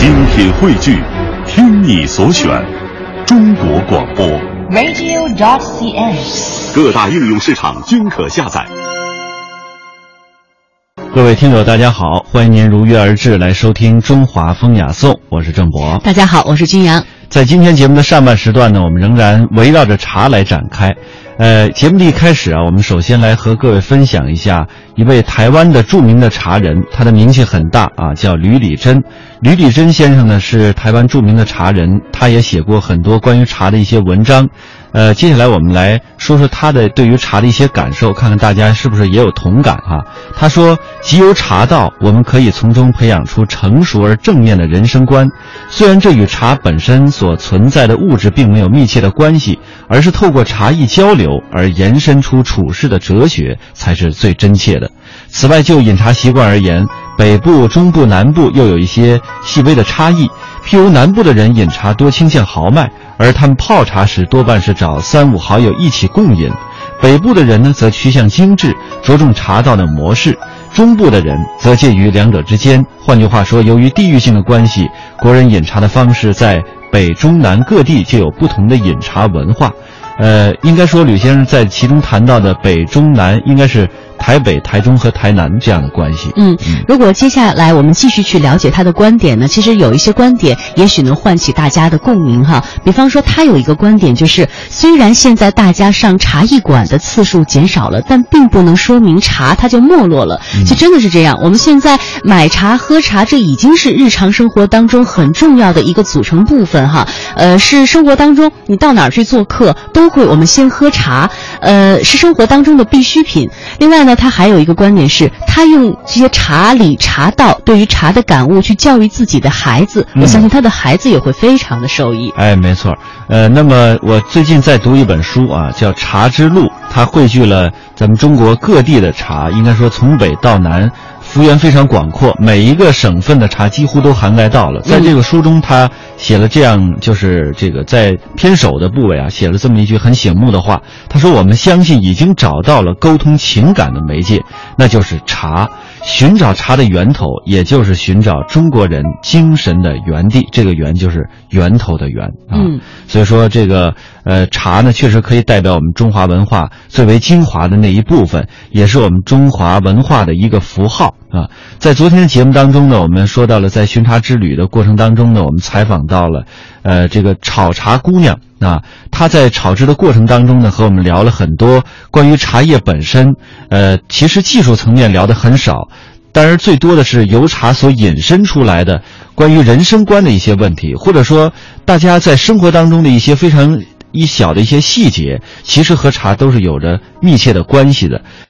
精品汇聚，听你所选，中国广播。radio.dot.cn，。各大应用市场均可下载。各位听友，大家好，欢迎您如约而至来收听《中华风雅颂》，我是郑博。大家好，我是金阳。在今天节目的上半时段呢，我们仍然围绕着茶来展开。呃，节目的一开始啊，我们首先来和各位分享一下一位台湾的著名的茶人，他的名气很大啊，叫吕礼珍。吕礼珍先生呢是台湾著名的茶人，他也写过很多关于茶的一些文章。呃，接下来我们来说说他的对于茶的一些感受，看看大家是不是也有同感哈、他说：“即由茶道，我们可以从中培养出成熟而正面的人生观。虽然这与茶本身所存在的物质并没有密切的关系，而是透过茶艺交流而延伸出处世的哲学，才是最真切的。此外，就饮茶习惯而言，北部、中部、南部又有一些细微的差异。譬如南部的人饮茶多倾向豪迈，而他们泡茶时多半是找三五好友一起共饮；北部的人呢，则趋向精致，着重茶道的模式；中部的人则介于两者之间。换句话说，由于地域性的关系，国人饮茶的方式在北中南各地就有不同的饮茶文化。呃，应该说，吕先生在其中谈到的北中南，应该是台北、台中和台南这样的关系。嗯，如果接下来我们继续去了解他的观点呢，其实有一些观点也许能唤起大家的共鸣哈。比方说，他有一个观点就是，虽然现在大家上茶艺馆的次数减少了，但并不能说明茶它就没落了。其实真的是这样，我们现在买茶、喝茶，这已经是日常生活当中很重要的一个组成部分哈。呃，是生活当中你到哪儿去做客都会，我们先喝茶，呃，是生活当中的必需品。另外呢，他还有一个观点是，他用这些茶理、茶道对于茶的感悟去教育自己的孩子，我相信他的孩子也会非常的受益。哎，没错，呃，那么我最近在读一本书啊，叫《茶之路》，它汇聚了咱们中国各地的茶，应该说从北到南，幅员非常广阔，每一个省份的茶几乎都涵盖到了。在这个书中，他写了这样，就是这个在偏首的部位啊，写了这么一句很醒目的话，他说：“我们相信已经找到了沟通情感的媒介，那就是茶。”寻找茶的源头，也就是寻找中国人精神的源地。这个“源”就是源头的“源”啊。嗯所以说，这个呃茶呢，确实可以代表我们中华文化最为精华的那一部分，也是我们中华文化的一个符号啊。在昨天的节目当中呢，我们说到了在巡茶之旅的过程当中呢，我们采访到了呃这个炒茶姑娘啊，她在炒制的过程当中呢，和我们聊了很多关于茶叶本身，呃，其实技术层面聊得很少。当然，最多的是由茶所引申出来的关于人生观的一些问题，或者说大家在生活当中的一些非常一小的一些细节，其实和茶都是有着密切的关系的。